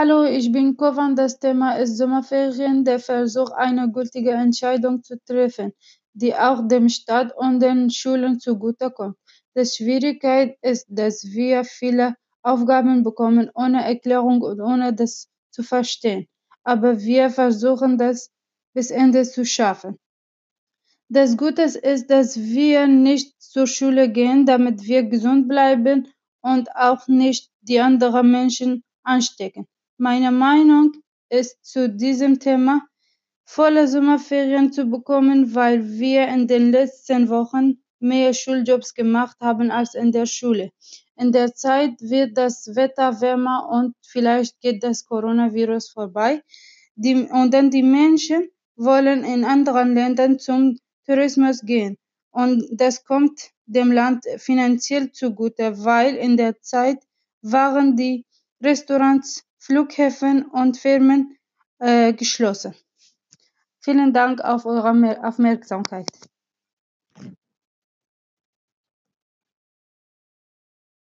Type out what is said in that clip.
Hallo, ich bin Kovan. Das Thema ist Sommerferien, der Versuch, eine gültige Entscheidung zu treffen, die auch dem Staat und den Schulen zugutekommt. Die Schwierigkeit ist, dass wir viele Aufgaben bekommen ohne Erklärung und ohne das zu verstehen. Aber wir versuchen das bis Ende zu schaffen. Das Gute ist, dass wir nicht zur Schule gehen, damit wir gesund bleiben und auch nicht die anderen Menschen anstecken. Meine Meinung ist zu diesem Thema, volle Sommerferien zu bekommen, weil wir in den letzten Wochen mehr Schuljobs gemacht haben als in der Schule. In der Zeit wird das Wetter wärmer und vielleicht geht das Coronavirus vorbei. Die, und dann die Menschen wollen in anderen Ländern zum Tourismus gehen. Und das kommt dem Land finanziell zugute, weil in der Zeit waren die Restaurants, Flughäfen und Firmen äh, geschlossen. Vielen Dank auf eure Aufmerksamkeit.